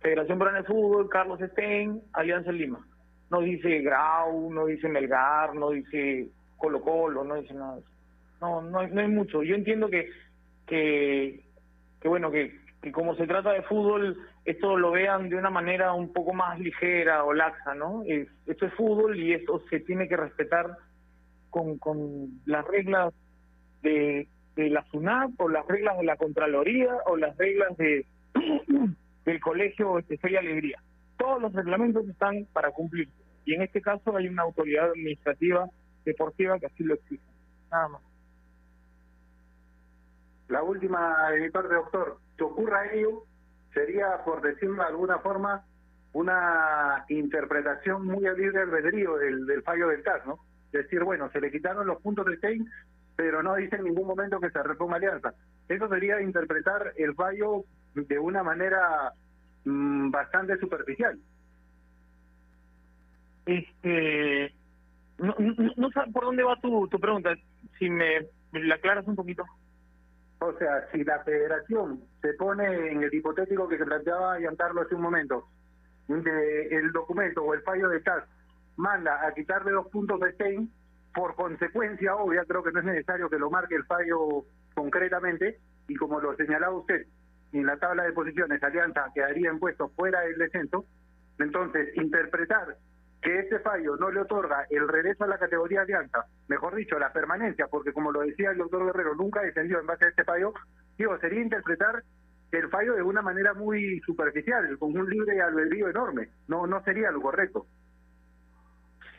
Federación Peruana de Fútbol, Carlos Stein, Alianza Lima. No dice Grau, no dice Melgar, no dice Colo Colo, no dice nada. No, no no hay mucho. Yo entiendo que, que, que bueno, que, que como se trata de fútbol, esto lo vean de una manera un poco más ligera o laxa, ¿no? Es- esto es fútbol y eso se tiene que respetar con, con las reglas de, de la SUNAP o las reglas de la Contraloría o las reglas de del colegio este, Fe y Alegría. Todos los reglamentos están para cumplir. Y en este caso hay una autoridad administrativa deportiva que así lo exige. Nada más. La última de mi parte, doctor. Si ocurra ello, sería, por decirlo de alguna forma, una interpretación muy a libre albedrío del, del fallo del TAS, ¿no? Decir, bueno, se le quitaron los puntos de Stein, pero no dice en ningún momento que se reponga alianza. Eso sería interpretar el fallo de una manera mm, bastante superficial. Este, no, no, no sé por dónde va tu, tu pregunta. Si me la aclaras un poquito. O sea, si la federación se pone en el hipotético que se planteaba Giancarlo hace un momento, de el documento o el fallo de TAS manda a quitarle dos puntos de Stein, por consecuencia obvia, creo que no es necesario que lo marque el fallo concretamente, y como lo señalaba usted, en la tabla de posiciones Alianza quedaría en puesto fuera del descenso, entonces interpretar que este fallo no le otorga el regreso a la categoría Alianza, mejor dicho, la permanencia, porque como lo decía el doctor Guerrero, nunca descendió en base a este fallo, digo, sería interpretar el fallo de una manera muy superficial, con un libre albedrío enorme, no no sería lo correcto.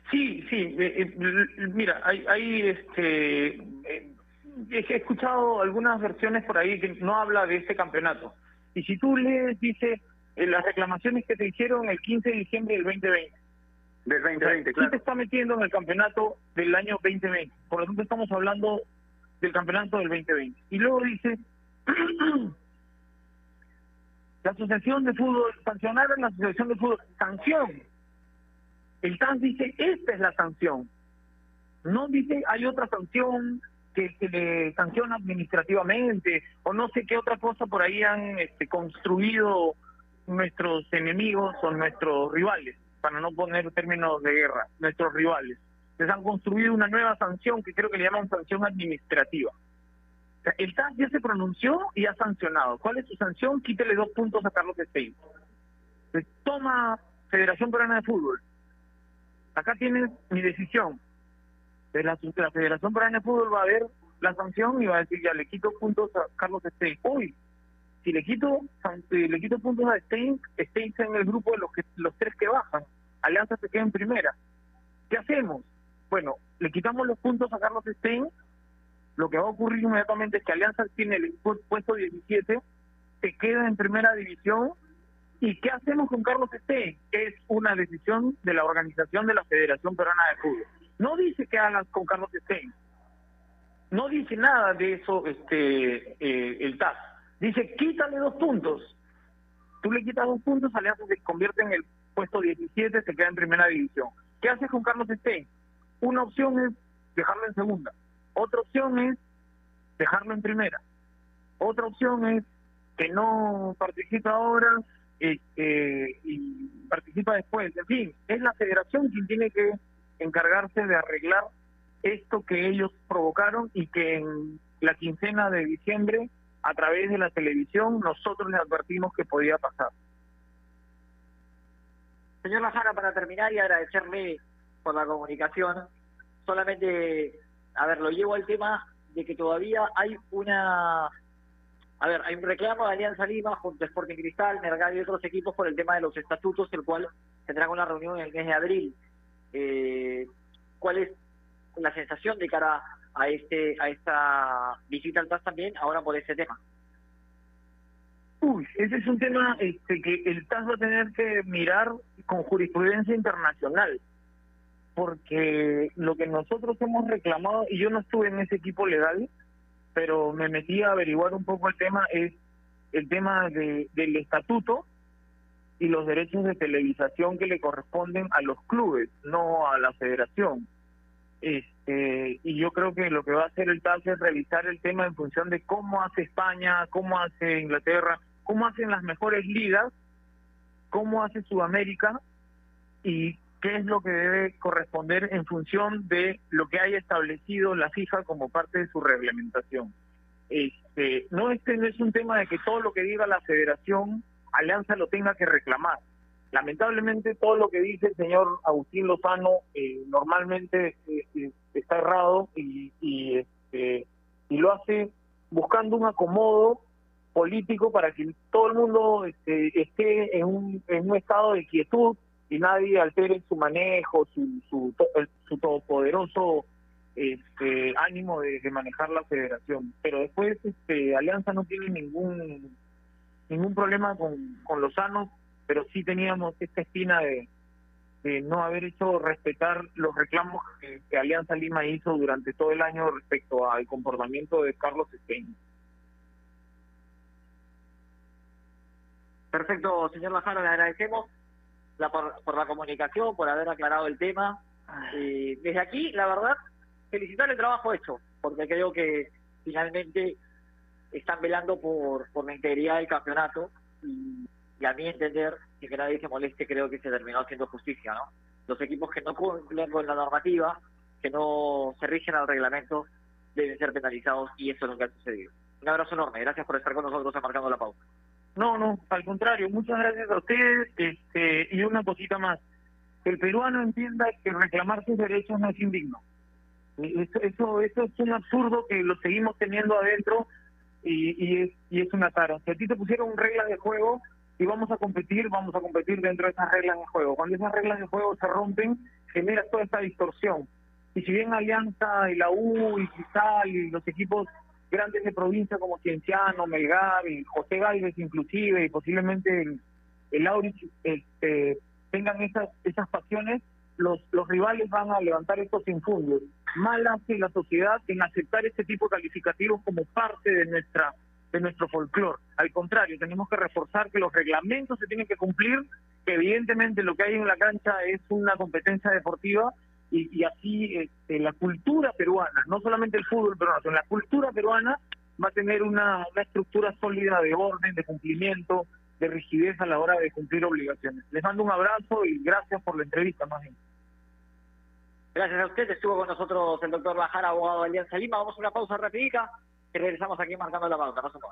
Sí, sí. eh, eh, mira, hay, hay este, eh, he escuchado algunas versiones por ahí que no habla de este campeonato. Y si tú lees, dice eh, las reclamaciones que se hicieron el 15 de diciembre del 2020. Del 2020, Sí claro. te está metiendo en el campeonato del año 2020. Por lo tanto, estamos hablando del campeonato del 2020. Y luego dice, la Asociación de Fútbol, sancionar a la Asociación de Fútbol, sanción. El TAS dice, esta es la sanción. No dice, hay otra sanción que se le sanciona administrativamente o no sé qué otra cosa por ahí han este, construido nuestros enemigos o nuestros rivales, para no poner términos de guerra, nuestros rivales. Les han construido una nueva sanción que creo que le llaman sanción administrativa. El TAS ya se pronunció y ha sancionado. ¿Cuál es su sanción? Quítele dos puntos a Carlos Stein. Pues, toma Federación Peruana de Fútbol. Acá tienes mi decisión. De la, Federación Peruana de Fútbol va a ver la sanción y va a decir, ya le quito puntos a Carlos Stein. Uy, si le quito si le quito puntos a Stein, Stein está en el grupo de los que los tres que bajan. Alianza se queda en primera. ¿Qué hacemos? Bueno, le quitamos los puntos a Carlos Stein. Lo que va a ocurrir inmediatamente es que Alianza tiene el pu- puesto 17, se queda en primera división. ¿Y qué hacemos con Carlos Stein? Es una decisión de la organización de la Federación Peruana de Fútbol. No dice que hagas con Carlos Stein. No dice nada de eso este eh, el TAS. Dice, quítale dos puntos. Tú le quitas dos puntos, Alianza se convierte en el puesto 17, se queda en primera división. ¿Qué haces con Carlos Stein? Una opción es dejarlo en segunda. Otra opción es dejarlo en primera. Otra opción es que no participa ahora este, y participa después. En fin, es la federación quien tiene que encargarse de arreglar esto que ellos provocaron y que en la quincena de diciembre, a través de la televisión, nosotros les advertimos que podía pasar. Señor Lajara, para terminar y agradecerle por la comunicación, solamente, a ver, lo llevo al tema de que todavía hay una, a ver, hay un reclamo de Alianza Lima junto a Sporting Cristal, Mercado y otros equipos por el tema de los estatutos, el cual tendrán una reunión en el mes de abril. Eh, ¿Cuál es la sensación de cara a este a esta visita al TAS también ahora por ese tema? Uy, ese es un tema este, que el TAS va a tener que mirar con jurisprudencia internacional, porque lo que nosotros hemos reclamado, y yo no estuve en ese equipo legal, pero me metí a averiguar un poco el tema, es el tema de, del estatuto y los derechos de televisación que le corresponden a los clubes, no a la federación. Este, y yo creo que lo que va a hacer el TAS es revisar el tema en función de cómo hace España, cómo hace Inglaterra, cómo hacen las mejores ligas, cómo hace Sudamérica y qué es lo que debe corresponder en función de lo que haya establecido la FIFA como parte de su reglamentación. Este, no este no es un tema de que todo lo que diga la Federación Alianza lo tenga que reclamar. Lamentablemente todo lo que dice el señor Agustín Lozano eh, normalmente eh, está errado este, y lo hace buscando un acomodo político para que todo el mundo este, esté en un, en un estado de quietud y nadie altere su manejo, su, su, su todopoderoso este, ánimo de, manejar la federación. Pero después este, Alianza no tiene ningún ningún problema con, con Lozano, pero sí teníamos esta espina de, de no haber hecho respetar los reclamos que, que Alianza Lima hizo durante todo el año respecto al comportamiento de Carlos Stein. Perfecto, señor Lajara, le agradecemos la, por, por la comunicación, por haber aclarado el tema. Eh, desde aquí, la verdad, felicitar el trabajo hecho, porque creo que finalmente están velando por, por la integridad del campeonato y, y a mi entender, sin que nadie se moleste, creo que se terminó haciendo justicia, ¿no? Los equipos que no cumplen con la normativa, que no se rigen al reglamento, deben ser penalizados y eso es lo que ha sucedido. Un abrazo enorme, gracias por estar con nosotros en marcando la pauta. No, no, al contrario, muchas gracias a ustedes este, y una cosita más. El peruano entienda que reclamar sus derechos no es indigno. Eso, eso, eso es un absurdo que lo seguimos teniendo adentro y, y, es, y es una tara. Si a ti te pusieron reglas de juego y vamos a competir, vamos a competir dentro de esas reglas de juego. Cuando esas reglas de juego se rompen, genera toda esta distorsión. Y si bien Alianza y la U y Cristal y los equipos grandes de provincia como Cienciano, Melgar y José Gálvez inclusive y posiblemente el, el Aurich este, tengan esas esas pasiones, los, los rivales van a levantar estos infundios. Mal hace la sociedad en aceptar este tipo de calificativos como parte de nuestra de nuestro folclore. Al contrario, tenemos que reforzar que los reglamentos se tienen que cumplir, que evidentemente lo que hay en la cancha es una competencia deportiva y, y así este, la cultura peruana, no solamente el fútbol peruano, sino la cultura peruana va a tener una, una estructura sólida de orden, de cumplimiento, de rigidez a la hora de cumplir obligaciones. Les mando un abrazo y gracias por la entrevista, más bien. Gracias a usted. Estuvo con nosotros el doctor Bajar, abogado de Alianza Lima. Vamos a una pausa rapidita y regresamos aquí marcando la pauta. Paso por.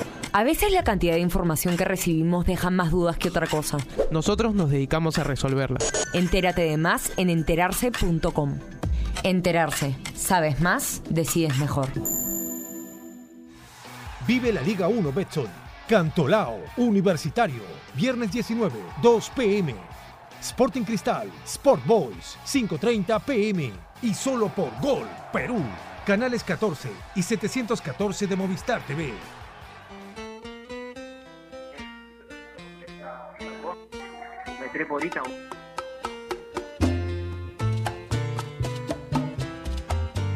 A veces la cantidad de información que recibimos deja más dudas que otra cosa. Nosotros nos dedicamos a resolverla. Entérate de más en enterarse.com. Enterarse. Sabes más, decides mejor. Vive la Liga 1 Betson. Cantolao, Universitario. Viernes 19, 2 pm. Sporting Cristal, Sport Boys, 5.30 pm. Y solo por Gol, Perú. Canales 14 y 714 de Movistar TV. Trepo.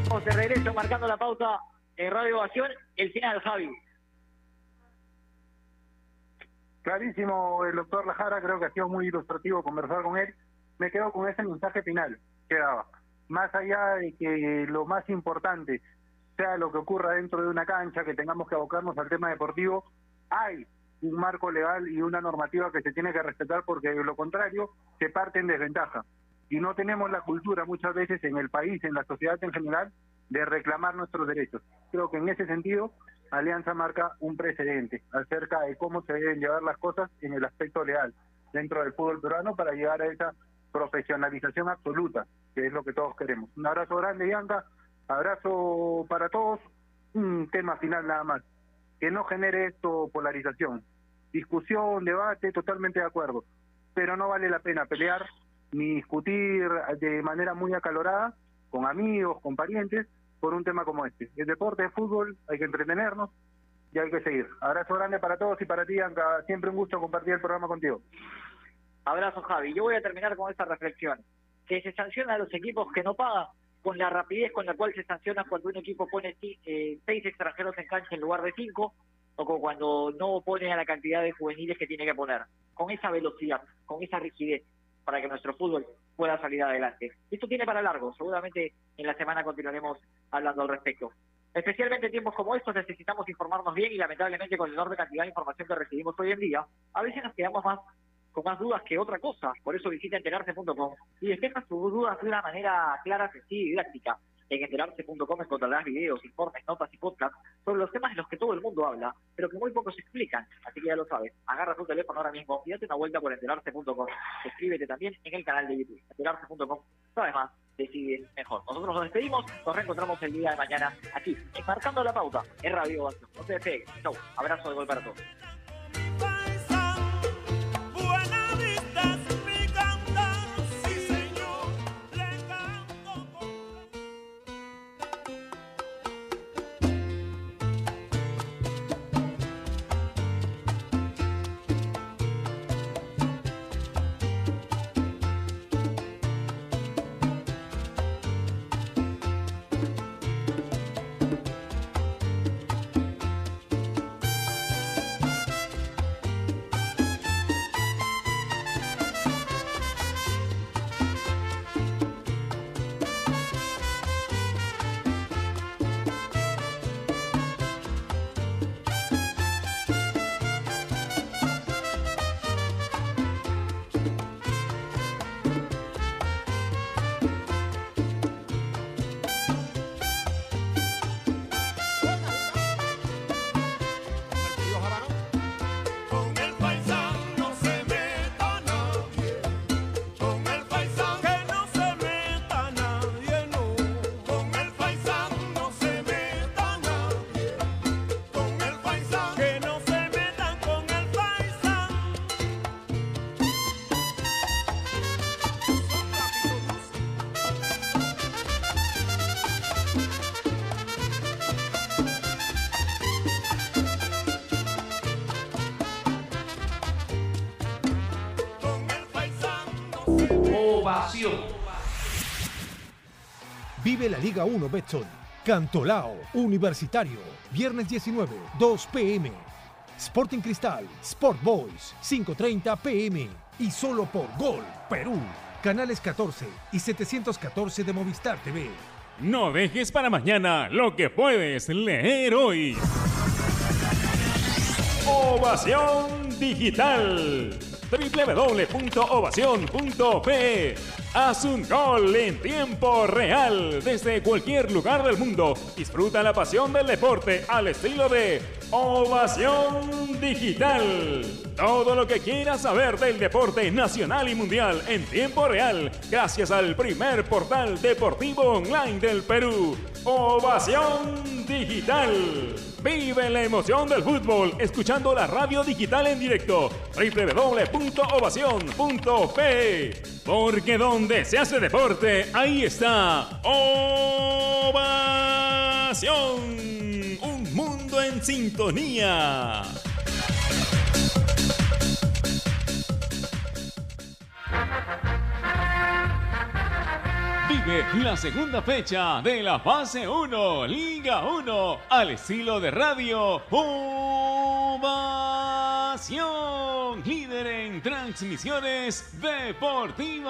Vamos de regreso marcando la pauta en Radio Ovación. El final, Javi. Clarísimo, el doctor Lajara, creo que ha sido muy ilustrativo conversar con él. Me quedo con ese mensaje final que daba. Más allá de que lo más importante sea lo que ocurra dentro de una cancha, que tengamos que abocarnos al tema deportivo, hay un marco legal y una normativa que se tiene que respetar porque de lo contrario se parte en desventaja. Y no tenemos la cultura muchas veces en el país, en la sociedad en general, de reclamar nuestros derechos. Creo que en ese sentido Alianza marca un precedente acerca de cómo se deben llevar las cosas en el aspecto legal dentro del fútbol peruano para llegar a esa profesionalización absoluta, que es lo que todos queremos. Un abrazo grande, Bianca, abrazo para todos. Un tema final nada más, que no genere esto polarización. Discusión, debate, totalmente de acuerdo, pero no vale la pena pelear ni discutir de manera muy acalorada con amigos, con parientes, por un tema como este. El deporte de fútbol, hay que entretenernos y hay que seguir. Abrazo grande para todos y para ti, Bianca. Siempre un gusto compartir el programa contigo. Abrazo, Javi. Yo voy a terminar con esta reflexión. Que se sanciona a los equipos que no pagan con la rapidez con la cual se sanciona cuando un equipo pone eh, seis extranjeros en cancha en lugar de cinco, o cuando no pone a la cantidad de juveniles que tiene que poner. Con esa velocidad, con esa rigidez, para que nuestro fútbol pueda salir adelante. Esto tiene para largo, seguramente en la semana continuaremos hablando al respecto. Especialmente en tiempos como estos necesitamos informarnos bien y lamentablemente con la enorme cantidad de información que recibimos hoy en día, a veces nos quedamos más con más dudas que otra cosa. Por eso visita enterarse.com y despeja sus dudas de una manera clara, sencilla y didáctica. En enterarse.com encontrarás videos, informes, notas y podcasts sobre los temas de los que todo el mundo habla, pero que muy pocos explican. Así que ya lo sabes, agarra tu teléfono ahora mismo y date una vuelta por enterarse.com. Suscríbete también en el canal de YouTube, enterarse.com. Sabes más, decides mejor. Nosotros nos despedimos, nos reencontramos el día de mañana aquí, en Marcando la Pauta, en Radio Ovación. No se despeguen. Chau, abrazo de gol para todos. La Liga 1 Betson. Cantolao, Universitario. Viernes 19, 2 pm. Sporting Cristal, Sport Boys, 5.30 pm. Y solo por Gol, Perú. Canales 14 y 714 de Movistar TV. No dejes para mañana lo que puedes leer hoy. Ovación Digital www.ovación.pe Haz un gol en tiempo real desde cualquier lugar del mundo. Disfruta la pasión del deporte al estilo de Ovación Digital. Todo lo que quieras saber del deporte nacional y mundial en tiempo real gracias al primer portal deportivo online del Perú. Ovación Digital. Vive la emoción del fútbol escuchando la radio digital en directo. www.ovación.pe Porque donde se hace deporte, ahí está Ovación. Sintonía. Vive la segunda fecha de la fase 1, Liga 1, al estilo de radio. Líder en transmisiones deportivas.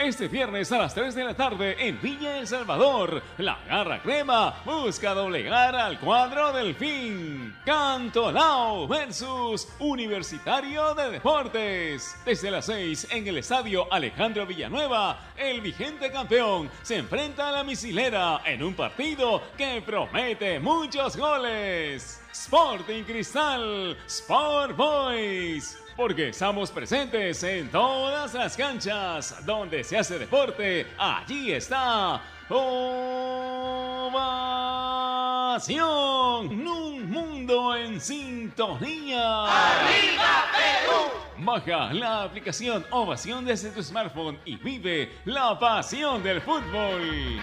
Este viernes a las 3 de la tarde en Villa El Salvador, la Garra Crema busca doblegar al cuadro del fin. Cantolao versus Universitario de Deportes. Desde las 6 en el estadio Alejandro Villanueva, el vigente campeón se enfrenta a la misilera en un partido que promete muchos goles. Sporting Cristal, Sport Boys. Porque estamos presentes en todas las canchas donde se hace deporte. Allí está Ovación. Un mundo en sintonía. ¡Arriba Perú! Baja la aplicación Ovación desde tu smartphone y vive la pasión del fútbol.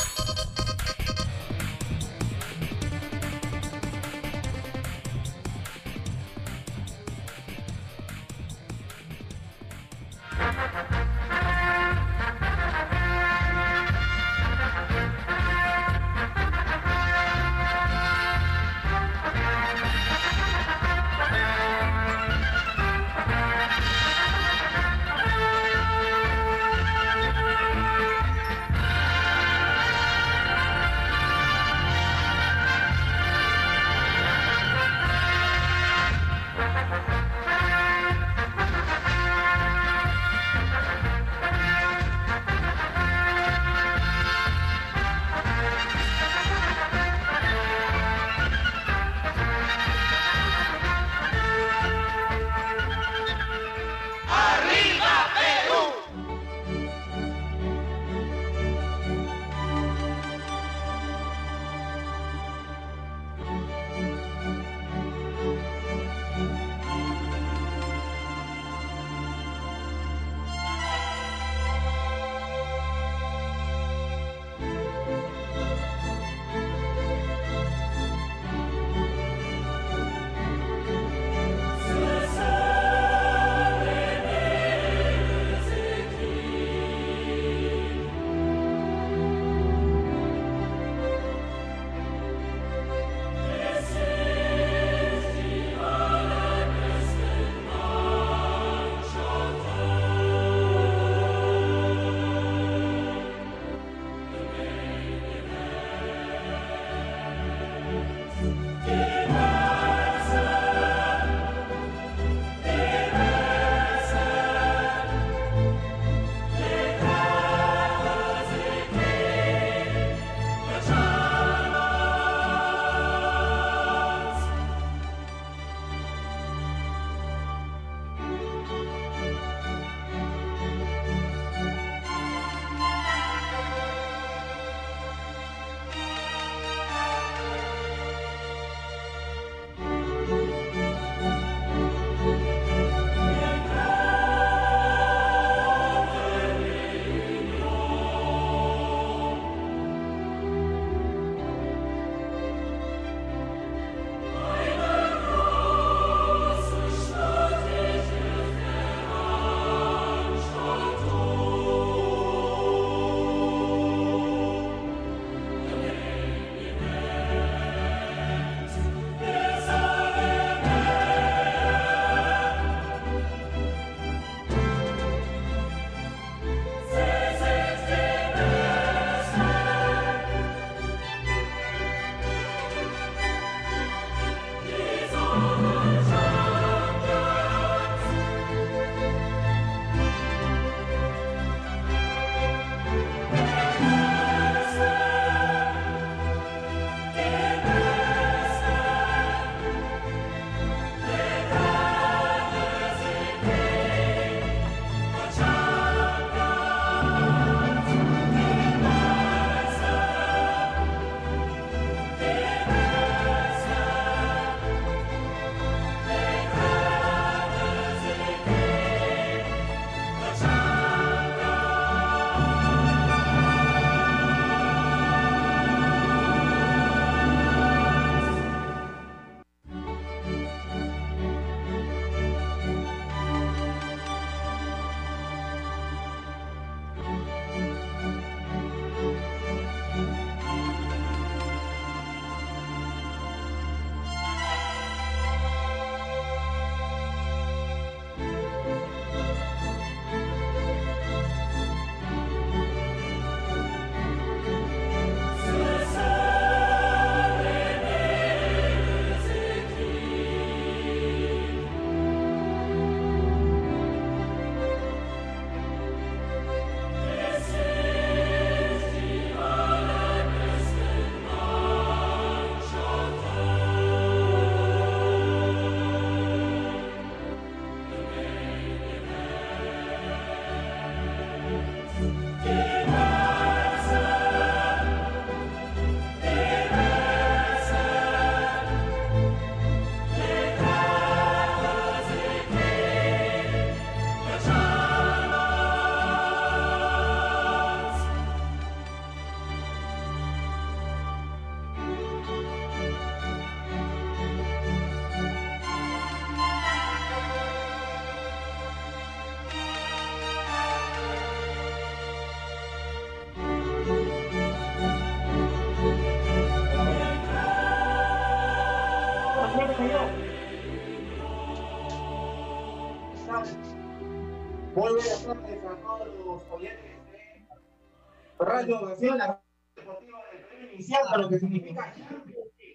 Radio Nación, la deportiva del Perú, iniciando lo que significa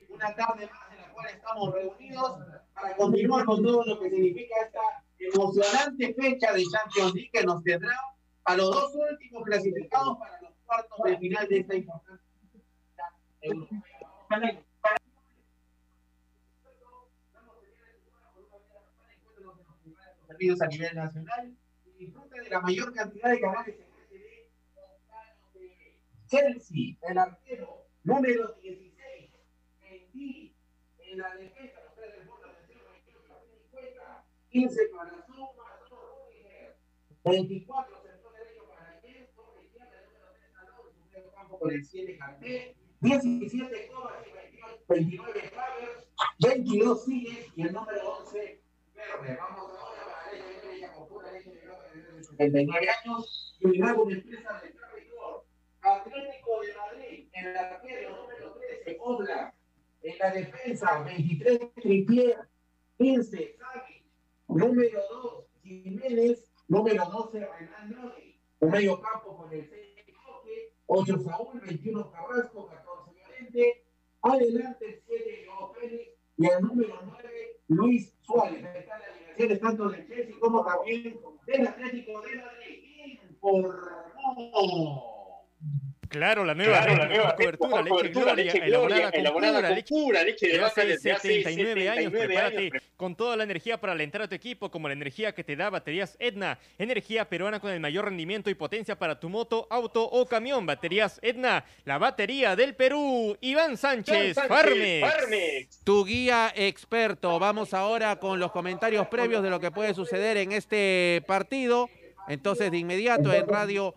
una tarde más en la cual estamos reunidos para continuar con todo lo que significa esta emocionante fecha de Champions League que nos tendrá a los dos últimos clasificados para los cuartos de final de esta importante europea. a nivel nacional y disfruta de la mayor cantidad de canales Chelsea, el arquero número 16, Mendy, en la defensa, los tres del mundo, atención, 15 para Zuma, 2 Rudiger, 24 sector derecho para Jens, sobre izquierda, número 3 Alonso, un medio campo con el 7 Carté, 17 Kovac y 29 Havers, 22 Siles y el número 11 Verde. Vamos ahora para la leche de ella con pura leche de vaca desde 79 años y una empresa de. Atlético de Madrid, en el arquero número 13, Obla. En la defensa, 23, Tripier, 15, Savic. Número 2, Jiménez. Número 12, Renan Lodi. Un medio campo con el 6, Coque. 8, Saúl, 21, Carrasco, 14, Llorente. Adelante el 7, Joao Félix. Y el número 9, Luis Suárez. Están las alineaciones tanto del Chelsea como también del Atlético de Madrid. Informó. Claro, la nueva Claro, la nueva cobertura, con leche cobertura, Gloria, leche elaborada Gloria, con elaborada pura con leche, pura leche de vaca hace desde hace 79 años. 79 Prepárate años. con toda la energía para alentar a tu equipo, como la energía que te da baterías Edna, energía peruana con el mayor rendimiento y potencia para tu moto, auto o camión. Baterías Edna, la batería del Perú. Iván Sánchez, Farmex. Tu guía experto. Vamos ahora con los comentarios previos de lo que puede suceder en este partido. Entonces, de inmediato en Radio